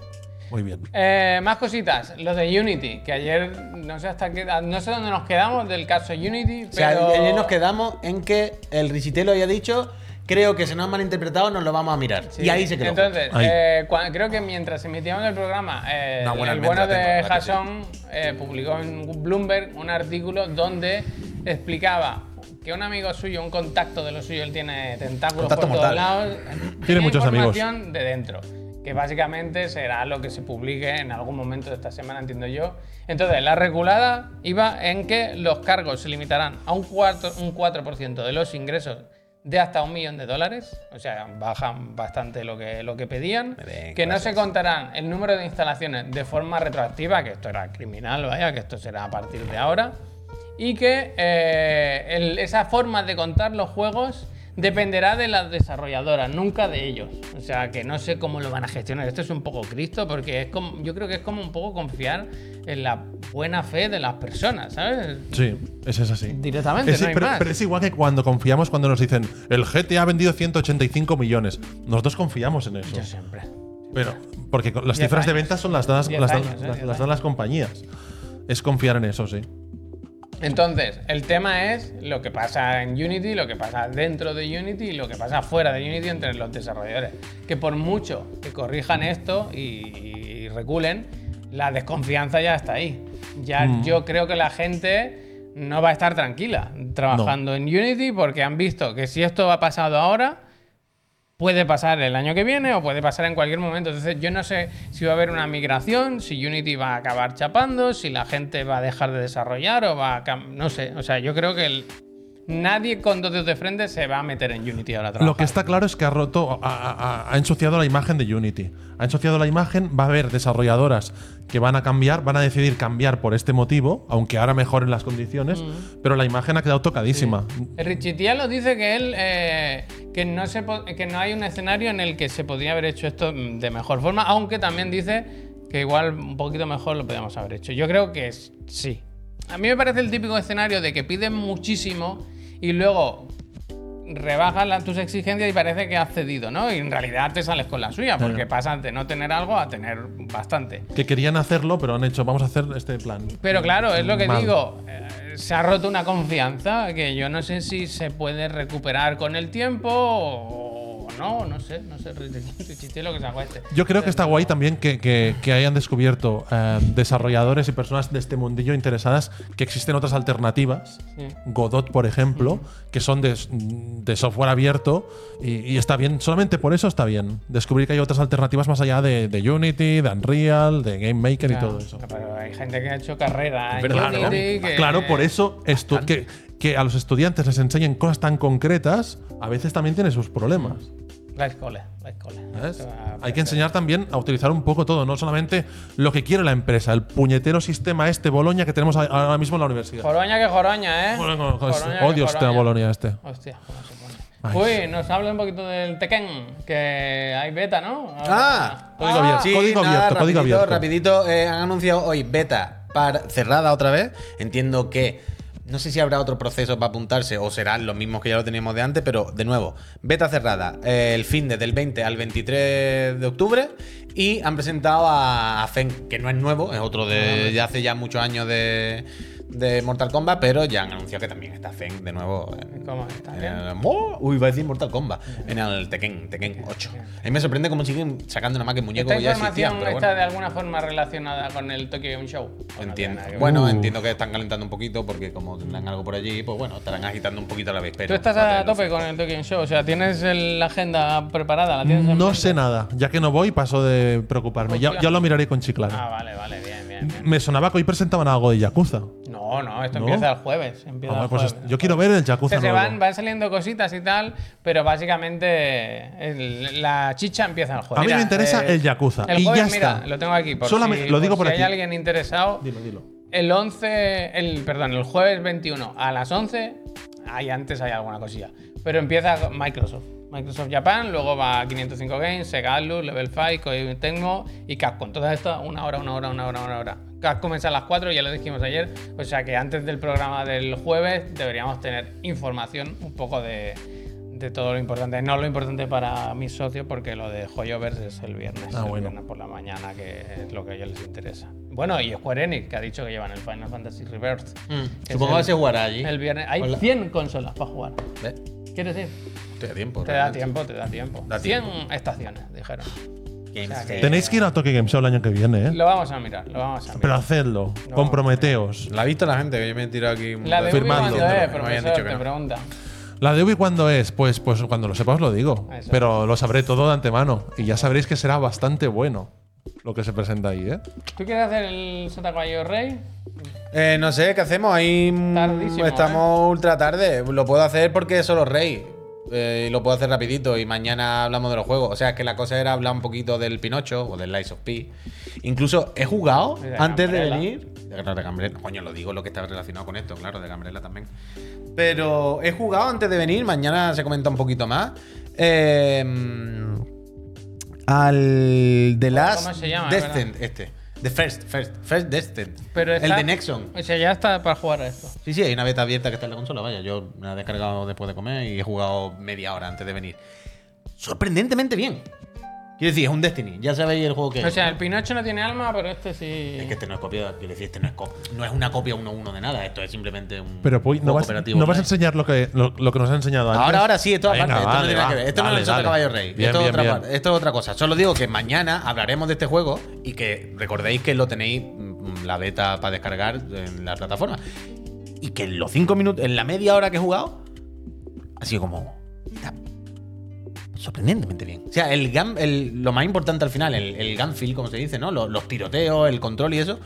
Muy bien. Eh, más cositas, lo de Unity, que ayer no sé hasta qué, no sé dónde nos quedamos del caso Unity, O sea, pero ayer nos quedamos en que el Risitelo había dicho, creo que se nos ha malinterpretado, nos lo vamos a mirar. Sí. Y ahí se quedó. Entonces, eh, cua- creo que mientras emitíamos el programa, eh, el bueno de. Jason eh, publicó en Bloomberg un artículo donde explicaba que un amigo suyo, un contacto de lo suyo, él tiene tentáculos Contacto por todos mortal. lados, Tiene muchos amigos. información de dentro. Que básicamente será lo que se publique en algún momento de esta semana, entiendo yo. Entonces, la reculada iba en que los cargos se limitarán a un 4%, un 4 de los ingresos de hasta un millón de dólares. O sea, bajan bastante lo que, lo que pedían. Que no se contarán el número de instalaciones de forma retroactiva, que esto era criminal, vaya, que esto será a partir de ahora. Y que eh, el- esa forma de contar los juegos dependerá de las desarrolladoras, nunca de ellos. O sea, que no sé cómo lo van a gestionar. Esto es un poco Cristo, porque es como, yo creo que es como un poco confiar en la buena fe de las personas, ¿sabes? Sí, ese es así. Directamente, Es- no hay pero, más. pero es igual que cuando confiamos cuando nos dicen el GTA ha vendido 185 millones. Nosotros confiamos en eso. Yo siempre. Pero, porque las cifras de ventas son las dadas, las, dan- ¿eh? las- Diez las dan las compañías. Es confiar en eso, sí. Entonces, el tema es lo que pasa en Unity, lo que pasa dentro de Unity y lo que pasa fuera de Unity entre los desarrolladores. Que por mucho que corrijan esto y, y reculen, la desconfianza ya está ahí. Ya Mm. yo creo que la gente no va a estar tranquila trabajando en Unity porque han visto que si esto ha pasado ahora, puede pasar el año que viene o puede pasar en cualquier momento. Entonces yo no sé si va a haber una migración, si Unity va a acabar chapando, si la gente va a dejar de desarrollar o va a... No sé, o sea, yo creo que el- nadie con dos dedos de frente se va a meter en Unity ahora. Lo que está claro es que ha roto, ha, ha- ha ensuciado la imagen de Unity. Ha ensuciado la imagen, va a haber desarrolladoras que van a cambiar, van a decidir cambiar por este motivo, aunque ahora mejoren las condiciones, pero la imagen ha quedado tocadísima. El Richitialo dice que él eh, que no se que no hay un escenario en el que se podría haber hecho esto mm, de mejor forma, aunque también dice que igual un poquito mejor lo podríamos haber hecho. Yo creo que sí. A mí me parece el típico escenario de que piden muchísimo y luego rebajas tus exigencias y parece que has cedido, ¿no? Y en realidad te sales con la suya, porque pasas de no tener algo a tener bastante. Que querían hacerlo, pero han hecho, vamos a hacer este plan. Pero claro, es lo que Mal. digo. eh, se ha roto una confianza que yo no sé si se puede recuperar con el tiempo o no, no sé, no sé. Chiste lo que sacó este. Yo creo que está guay también que, que- que hayan descubierto eh, desarrolladores y personas de este mundillo interesadas que existen otras alternativas. Sí. Godot, por ejemplo, que son de, de software abierto y, y está bien. Solamente por eso está bien. Descubrir que hay otras alternativas más allá de, de Unity, de Unreal, de Game Maker y todo eso. Pero hay gente que ha hecho carrera en verdad, ¿no? Unity, que- Claro, por eso que, que a los estudiantes les enseñen cosas tan concretas, a veces también tiene sus problemas. La escuela, la escuela. Hay que enseñar también a utilizar un poco todo, no solamente lo que quiere la empresa, el puñetero sistema este Boloña que tenemos ahora mismo en la universidad. Joroña que joroña, ¿eh? Bueno, Joroña que odio este. Bolonia este. Hostia, cómo se pone. Ay. Uy, nos habla un poquito del Tekken, que hay beta, ¿no? Ah, Código abierto. Sí, Código nada, abierto, código rapidito, abierto. Rapidito, eh, han anunciado hoy beta para, cerrada otra vez. Entiendo que no sé si habrá otro proceso para apuntarse o serán los mismos que ya lo teníamos de antes, pero de nuevo, beta cerrada eh, el fin de del 20 al 23 de octubre y han presentado a, a Fen, que no es nuevo, es otro de ya hace ya muchos años de, de Mortal Kombat, pero ya han anunciado que también está Fen de nuevo en, ¿Cómo está? en el- ¡Oh! Uy, va a decir Mortal Kombat. En el Tekken, Tekken 8. A mí me sorprende cómo siguen sacando nada más que muñecos ¿Esta ya información existían. Pero está bueno, de alguna forma relacionada con el Tokyo Game Show? ¿O no tiene entiendo. Bueno, Uh. entiendo que están calentando un poquito porque como tendrán algo por allí, pues bueno, estarán agitando un poquito a la vez. Pero Tú estás a tope con el Tokyo Game Show, o sea, tienes el- la agenda preparada, la tienes en No sé nada, ya que no voy paso de preocuparme. Ya, Hostia. ya lo miraré con Chiclana. Ah, vale, vale, bien, bien. bien. Me sonaba que hoy presentaban algo de Yakuza. No, no, esto ¿No? empieza el jueves. Empieza Ah, pues jueves. yo quiero ver el Yakuza se van, van saliendo cositas y tal, pero básicamente el- la chicha empieza el jueves. A mí me interesa eh, el Yakuza. El y jueves, ya mira, está. lo tengo aquí. Por Solamente- si, lo digo por por si aquí. hay alguien interesado. Dilo, dilo. El 11, el, perdón, el jueves 21 a las 11, ahí antes hay alguna cosilla. Pero empieza Microsoft. Microsoft Japan, luego va 505 Games, Sega Atlus, Level 5, Koei Tecmo y Capcom. Todas estas, una hora, una hora, una hora, una hora. Capcom comienza a las 4, ya lo dijimos ayer. O sea que antes del programa del jueves deberíamos tener información un poco de, de todo lo importante. No lo importante para mis socios, porque lo de Hoyoverse es el viernes, Ah, el bueno. viernes por la mañana, que es lo que a ellos les interesa. Bueno, y Square Enix, que ha dicho que llevan el Final Fantasy Rebirth. Mm, Que Supongo que se jugará allí. El viernes. Hay Hola. 100 consolas para jugar. ¿Ves? ¿Quieres ir? Te da tiempo. Te da tiempo, te da tiempo. Da 100 tiempo. estaciones, dijeron. O sea, que- Day. Tenéis que ir a Tokyo Game Show el año que viene, ¿eh? Lo vamos a mirar, lo vamos a mirar. Pero hacedlo. Comprometeos. La ha visto la gente, que yo me he tirado aquí. la de Ubi firmando. cuando es, Me habían profesor, dicho que te no. pregunta. La de Ubi cuándo es? Pues, pues cuando lo sepa os lo digo. Eso. Pero lo sabré todo de antemano. Y ya sabréis que será bastante bueno lo que se presenta ahí, ¿eh? ¿Tú quieres hacer el Caballo Rey? Eh, no sé, ¿qué hacemos? Ahí mm, Tardísimo, ¿eh? estamos ultra tarde. Lo puedo hacer porque es solo rey. Eh, y lo puedo hacer rapidito y mañana hablamos de los juegos. O sea, que la cosa era hablar un poquito del Pinocho o del Lies of P. Incluso he jugado de antes de venir. De, de Gambrela. Coño, lo digo lo que está relacionado con esto, claro, de Gambrela también. Pero he jugado antes de venir. Mañana se comenta un poquito más. Eh, al The Last ¿Cómo se llama, Descent, este. The First, First, First Descent. Pero el de Nexon. O sea, ya está para jugar a esto. Sí, sí, hay una beta abierta que está en la consola, vaya. Yo me la he descargado después de comer y he jugado media hora antes de venir. Sorprendentemente bien. Quiero decir, es un Destiny. Ya sabéis el juego que O es. sea, el Pinocho no tiene alma, pero este sí. Es que este no es copia, quiero decir, este no es, co- no es una copia 1-1 de nada. Esto es simplemente un. Pero Puy, no juego vas, cooperativo no vas a online. enseñar lo que, lo, lo que nos ha enseñado antes. Ahora, ahora sí, esto Venga, aparte. Esto no vale, tiene nada va, que ver. Esto no dale, es el Sota dale. Caballo Rey. Bien, esto, es bien, otra, bien. par- esto es otra cosa. Solo digo que mañana hablaremos de este juego y que recordéis que lo tenéis mm, la beta para descargar en la plataforma. Y que en los cinco minutos, en la media hora que he jugado, ha sido como. "Mira, sorprendentemente bien. O sea, el, gun- el- lo más importante al final, el, el gun feel, como se dice, ¿no? Los, tiroteos, el control y eso.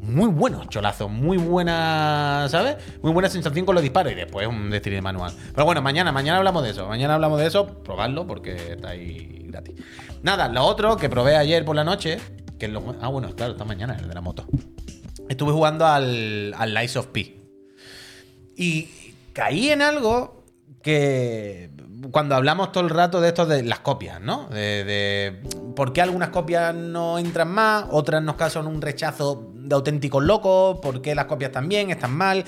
Muy buenos cholazos, muy buena, ¿sabes? Muy buena sensación con los disparos y después un Destiny manual. Pero bueno, mañana, mañana hablamos de eso. Mañana hablamos de eso, probadlo porque está ahí gratis. Nada, lo otro que probé ayer por la noche, que. Ah, bueno, claro, está mañana, el de la moto. Estuve jugando al, al Lies of P. Y caí en algo que cuando hablamos todo el rato de esto de las copias, ¿no? De, por qué algunas copias no entran más, otras nos causan un rechazo de auténticos locos, por qué las copias están bien, están mal,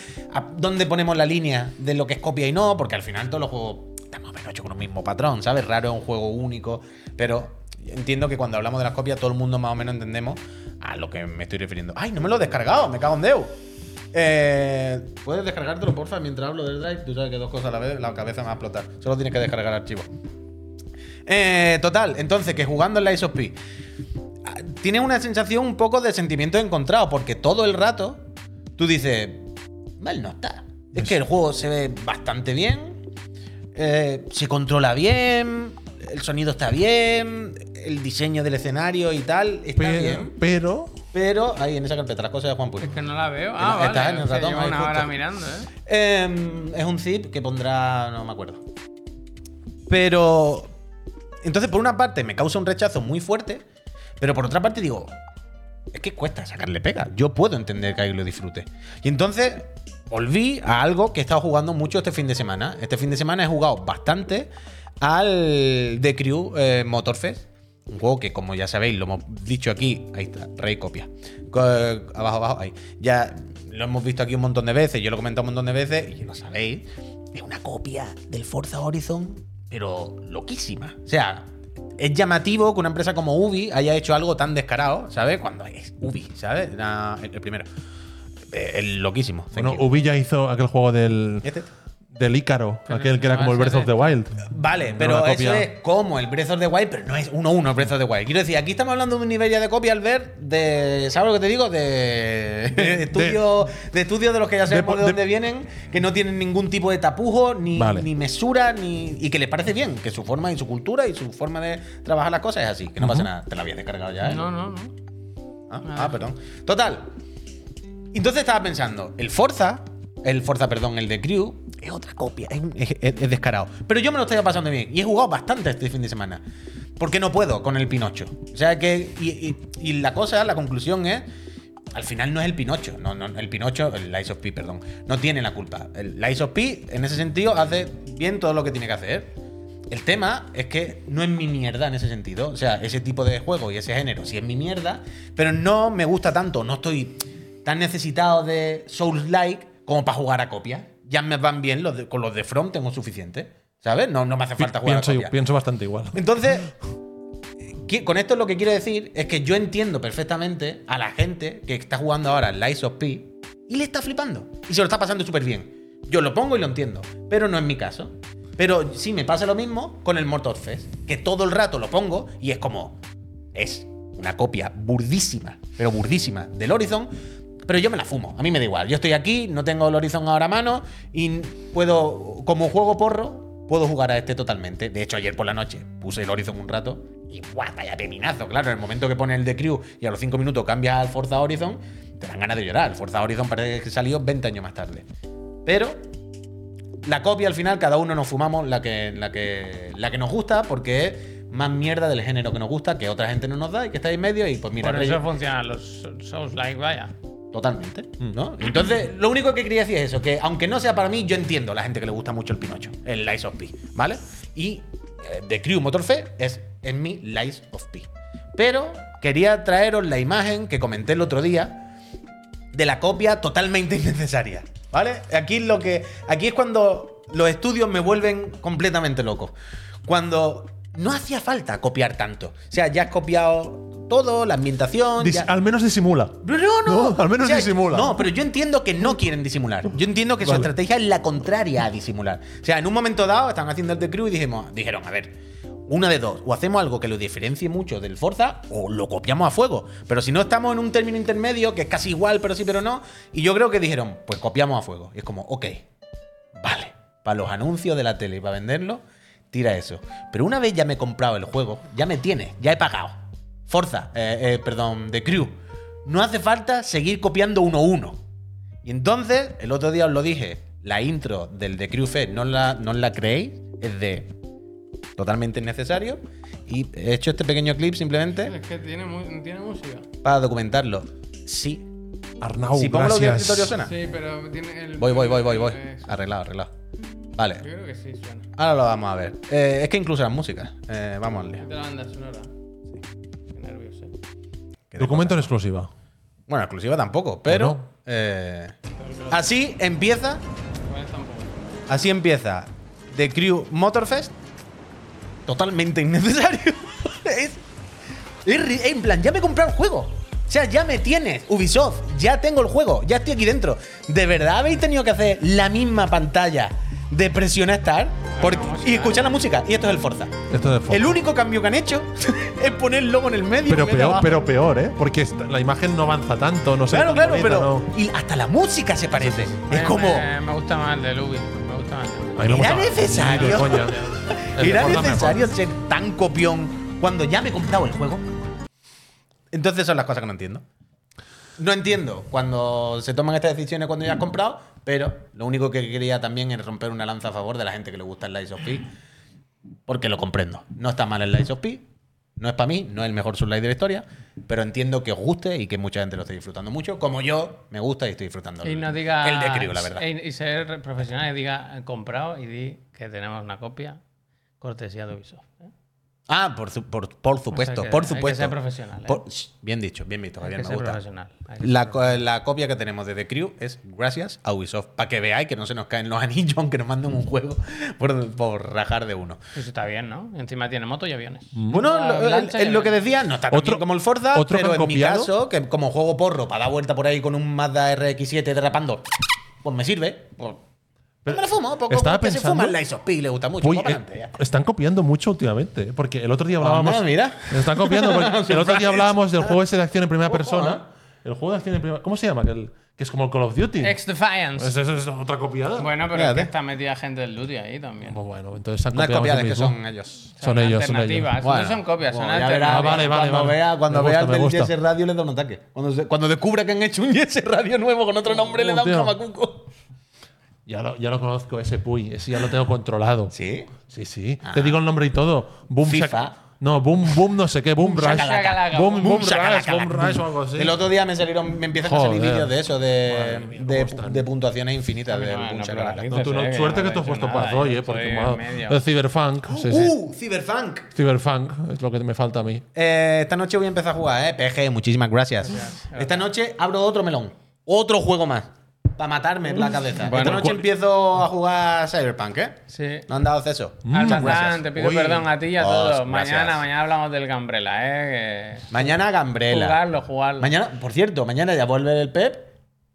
dónde ponemos la línea de lo que es copia y no, porque al final todos los juegos están más menos hechos con un mismo patrón, ¿sabes? Raro es un juego único, pero entiendo que cuando hablamos de las copias todo el mundo más o menos entendemos a lo que me estoy refiriendo. ¡Ay, no me lo he descargado! ¡Me cago en Deus! Eh, ¿Puedes descargártelo, porfa, mientras hablo del drive? Tú sabes que dos cosas a la vez, la cabeza me va a explotar. Solo tienes que descargar archivos. Eh, total, entonces que jugando en la of P ah, tienes una sensación un poco de sentimiento encontrado, porque todo el rato tú dices, mal no está. Es que el juego se ve bastante bien, eh, se controla bien, el sonido está bien, el diseño del escenario y tal está Pero, bien. pero Pero ahí en esa carpeta, las cosas de Juan Puy. Es que no la veo. Ah, vale. está en el ratón, llevo ahí una hora mirando, ¿eh? Eh, es un zip que pondrá. No me acuerdo. Pero. Entonces, por una parte, me causa un rechazo muy fuerte. Pero por otra parte, digo. Es que cuesta sacarle pega. Yo puedo entender que alguien lo disfrute. Y entonces. Volví a algo que he estado jugando mucho este fin de semana. Este fin de semana he jugado bastante al The Crew eh, Motorfest. Un juego que, como ya sabéis, lo hemos dicho aquí. Ahí está, rey copia. Co- Abajo, abajo, ahí. Ya lo hemos visto aquí un montón de veces. Yo lo he comentado un montón de veces. Y lo sabéis. Es una copia del Forza Horizon, pero loquísima. O sea, es llamativo que una empresa como Ubi haya hecho algo tan descarado, ¿sabes? Cuando es Ubi, ¿sabes? Era el, primero. Eh, El loquísimo. Thank bueno. Ubi ya hizo aquel juego del, Este. Del Ícaro, aquel que era como el Breath of the Wild. Vale, pero eso es como el Breath of the Wild, pero no es 1-1 el Breath of the Wild. Quiero decir, aquí estamos hablando de un nivel ya de copia al ver de. ¿Sabes lo que te digo? De. de estudios de, estudios de los que ya sabemos de, de- dónde vienen, que no tienen ningún tipo de tapujo, ni, Vale. ni mesura, ni. y que les parece bien, que su forma y su cultura y su forma de trabajar las cosas es así. Que no pasa nada. Te la habías descargado ya, ¿eh? No, no, no. Ah, ah, perdón. Total. Entonces estaba pensando, el Forza, el Forza, perdón, el de Crew, es otra copia, es, descarado. Pero yo me lo estoy pasando bien y he jugado bastante este fin de semana. Porque no puedo con el Pinocho. O sea que. Y, y- y la cosa, la conclusión es. Al final no es el Pinocho. No, no, el Pinocho, el Lies of P, perdón. No tiene la culpa. El Lies of P, en ese sentido, hace bien todo lo que tiene que hacer. El tema es que no es mi mierda en ese sentido. O sea, ese tipo de juego y ese género sí es mi mierda, pero no me gusta tanto. No estoy tan necesitado de Souls-like como para jugar a copia. Ya me van bien los de- con los de From, tengo suficiente. ¿Sabes? No, no me hace falta jugar pienso, a copia. pienso bastante igual. Entonces, con esto lo que quiero decir es que yo entiendo perfectamente a la gente que está jugando ahora Lies of P y le está flipando. Y se lo está pasando súper bien. Yo lo pongo y lo entiendo, pero no es mi caso. Pero sí me pasa lo mismo con el Mortal Fest, que todo el rato lo pongo y es como. Es una copia burdísima, pero burdísima del Horizon. Pero yo me la fumo, a mí me da igual. Yo estoy aquí, no tengo el Horizon ahora a mano y puedo, como juego porro, puedo jugar a este totalmente. De hecho, ayer por la noche puse el Horizon un rato y ¡guau! Vaya pepinazo. Claro, en el momento que pone el de Crew y a los 5 minutos cambia al Forza Horizon, te dan ganas de llorar. El Forza Horizon parece que salió 20 años más tarde. Pero la copia al final, cada uno nos fumamos la que, la que, la que nos gusta porque es más mierda del género que nos gusta, que otra gente no nos da y que está ahí en medio. Y pues mira, Por eso funcionan los Souls like, vaya. Totalmente, ¿no? Entonces, lo único que quería decir es eso, que aunque no sea para mí, yo entiendo a la gente que le gusta mucho el Pinocho, el Lies of P, ¿vale? Y eh, The Crew Motorfest es en mi Lies of P. Pero quería traeros la imagen que comenté el otro día de la copia totalmente innecesaria, ¿vale? Aquí es lo que aquí es cuando los estudios me vuelven completamente loco. Cuando no hacía falta copiar tanto. O sea, ya has copiado todo, la ambientación, Dis- ya- al menos disimula. no, no, no. No, al menos disimula. No, pero yo entiendo que no quieren disimular. Yo entiendo que su Vale. estrategia es la contraria a disimular. O sea, en un momento dado estaban haciendo el The Crew y dijimos, dijeron, a ver, una de dos. O hacemos algo que lo diferencie mucho del Forza o lo copiamos a fuego. Pero si no estamos en un término intermedio, que es casi igual, pero sí, pero no. Y yo creo que dijeron, pues copiamos a fuego. Y es como, ok, vale. Para los anuncios de la tele y para venderlo, tira eso. Pero una vez ya me he comprado el juego, ya me tiene, ya he pagado. Forza, eh, eh, perdón, The Crew. No hace falta seguir copiando uno a uno. Y entonces, el otro día os lo dije, la intro del The Crew Fest, no la, no la creéis, es de totalmente innecesario. Y he hecho este pequeño clip simplemente Es que tiene, tiene música. para documentarlo. Sí. Arnau, si pongo el gracias. escritorio suena. Sí, pero tiene el. Voy, voy, voy, voy, voy. Arreglado, arreglado. Vale. Yo creo que sí suena. Ahora lo vamos a ver. Eh, es que incluso las músicas. Eh, vamos al lío. De la banda sonora. Documento en exclusiva. Bueno, exclusiva tampoco, pero. Bueno. eh, así empieza. Así empieza The Crew Motorfest. Totalmente innecesario. es, en plan, ya me he comprado el juego. O sea, ya me tienes, Ubisoft, ya tengo el juego, ya estoy aquí dentro. ¿De verdad habéis tenido que hacer la misma pantalla de Start? Porque- música, y escuchar la música. Y esto es el Forza. Esto es de Forza. El único cambio que han hecho es poner el logo en el medio. Pero peor, abajo. pero peor, ¿eh? Porque esta- la imagen no avanza tanto, no sé. Claro, claro, bonita, pero. no. Y hasta la música se parece. Es como. Me, me gusta más el de Lubi. Me gusta más. el de A mí me ¿Era gusta- necesario? El de ¿Era Forza necesario ser tan copión cuando ya me he comprado el juego? Entonces son las cosas que no entiendo. No entiendo cuando se toman estas decisiones cuando ya has comprado, pero lo único que quería también es romper una lanza a favor de la gente que le gusta el Lies of P, porque lo comprendo. No está mal el Lies of P, no es para mí, no es el mejor Sunlight de la historia, pero entiendo que os guste y que mucha gente lo esté disfrutando mucho, como yo me gusta y estoy disfrutando Y no diga. el de Crew, la verdad. Y, y ser profesional y diga comprado y di que tenemos una copia cortesía de Ubisoft. ¿eh? Ah, por, su- por, por supuesto, que- por hay que supuesto. ser profesional, ¿eh? Por- bien dicho, bien visto, Javier, que me ser gusta. profesional. Hay que La, la copia que tenemos de The Crew es gracias a Ubisoft. Para que veáis que no se nos caen los anillos aunque nos manden un juego por, por rajar de uno. Eso está bien, ¿no? Encima tiene moto y aviones. Bueno, lo- lancha y es lo que aviones. decía, no está tan Otro- bien como el Forza, otro pero en mi copiado. caso, que como juego porro para dar vuelta por ahí con un Mazda RX7 derrapando, pues me sirve. Pues, pues me lo fumo, poco estaba porque se pensando- fuma el Lies of P, le gusta mucho. Uy, pues eh, están copiando mucho últimamente, ¿eh? porque el otro día hablábamos. Anda, mira. Están copiando. porque el otro día hablábamos del juego ese de acción en primera Ojo, persona. El juego de acción en primera. ¿Cómo se llama? Que, el- que es como el Call of Duty. Ex Defiance. ¿Es, es- es otra copiada? Bueno, pero es que está metida gente del Duty ahí también. Pues bueno, entonces han No es copiado copiada, eso es que son ellos. Son ellos, son ellos. alternativas. Bueno, no son copias, son bueno, ya verás, Ah, alternativas. vale, vale, cuando vale. vea, cuando Me vea gusta, el del gusta. Jesse Radio le da un ataque. Cuando, se- cuando descubra que han hecho un Jesse Radio nuevo con otro nombre, le da un jamacuco. Ya lo, ya lo conozco, ese Puy. Ese ya lo tengo controlado. Sí. Sí, sí. Te digo el nombre y todo. Boom FIFA. Shaka- No, Boom, Boom, no sé qué. Boom, Rush. shakalaka. Boom, Boom Boom, Rush. Boom Rush o algo así. El otro día me salieron, me empiezan a salir Joder. vídeos de eso, de, mía, de, de puntuaciones infinitas de No, Boom no Shakalaka. No, tú no- eh, que suerte que no tú has he puesto nada, paz hoy, ¿eh? Porque. El Cyberpunk. Sí, sí. ¡Uh! Cyberpunk. Cyberpunk es lo que me falta a mí. Eh, esta noche voy a empezar a jugar, ¿eh? PG, muchísimas gracias. Esta noche abro otro melón. Otro juego más. Para matarme la cabeza. Bueno, Esta noche ¿cuál? empiezo a jugar Cyberpunk, ¿eh? Sí. No han dado acceso. Almazán, gracias. te pido Uy. perdón a ti y a Oh, todos. gracias. Mañana, mañana hablamos del Gambrela, ¿eh? Que- Mañana Gambrela. Jugarlo, jugarlo. Mañana, por cierto, mañana ya vuelve el Pep.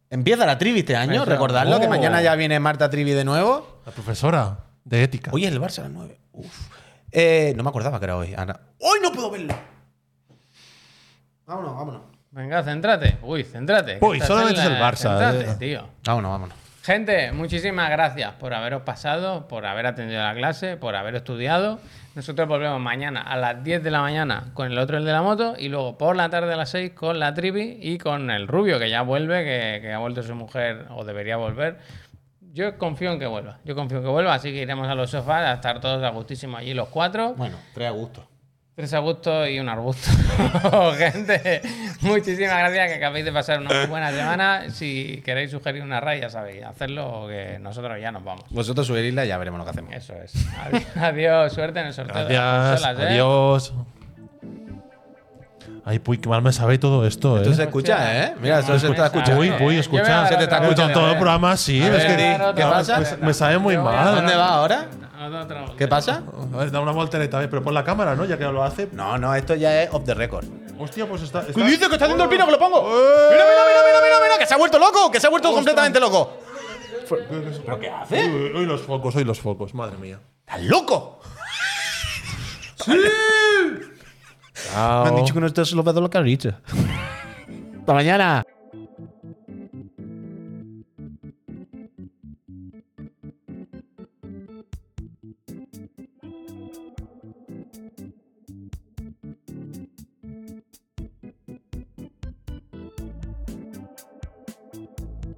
Empieza la Trivi este año. Eso. Recordadlo que Oh. mañana ya viene Marta Trivi de nuevo. La profesora de ética. Hoy es el Barça a las 9. Uf. Eh, no me acordaba que era hoy. Ana. ¡Hoy no puedo verlo! Vámonos, vámonos. Venga, céntrate. Uy, céntrate. Uy, solamente en es el Barça, Céntrate, eh. tío. Vámonos, vámonos. Gente, muchísimas gracias por haberos pasado, por haber atendido la clase, por haber estudiado. Nosotros volvemos mañana a las 10 de la mañana con el otro, el de la moto, y luego por la tarde a las 6 con la trivi y con el rubio, que ya vuelve, que, que ha vuelto su mujer o debería volver. Yo confío en que vuelva, yo confío en que vuelva, así que iremos a los sofás a estar todos a gustísimo allí los cuatro. Bueno, tres a gusto. Tres a gusto y un arbusto. Gente, muchísimas gracias que acabéis de pasar una muy buena semana. Si queréis sugerir una raya, ya sabéis, hacerlo o que nosotros ya nos vamos. Vosotros sugerirla y ya veremos lo que hacemos. Eso es. Adi- Adiós, suerte en el sorteo. de las Gracias. ¿eh? Adiós. Ay, Puy, qué mal me sabe todo esto, ¿eh? Esto se escucha, ¿eh? Mira, esto se está escuchando. Puy, Yo Puy, escucha. Se te está escuchando, todo ¿eh? el programa, sí. A es ver, que di, ¿qué pasa? Me, sabe muy mal. ¿Dónde va ahora? ¿Qué pasa? A ver, da una voltereta, pero pon la cámara, ¿no? Ya que lo hace. No, no, esto ya es off the record. Hostia, pues está. ¿Qué está- dices que está haciendo el pino que lo pongo? Mira, mira, mira, mira, mira, mira, que se ha vuelto loco, que se ha vuelto completamente loco. ¿Pero qué hace? Uy, los focos, hoy los focos, madre mía. ¿Estás loco? Chao. Me han dicho que no estás lo la carita. Hasta mañana.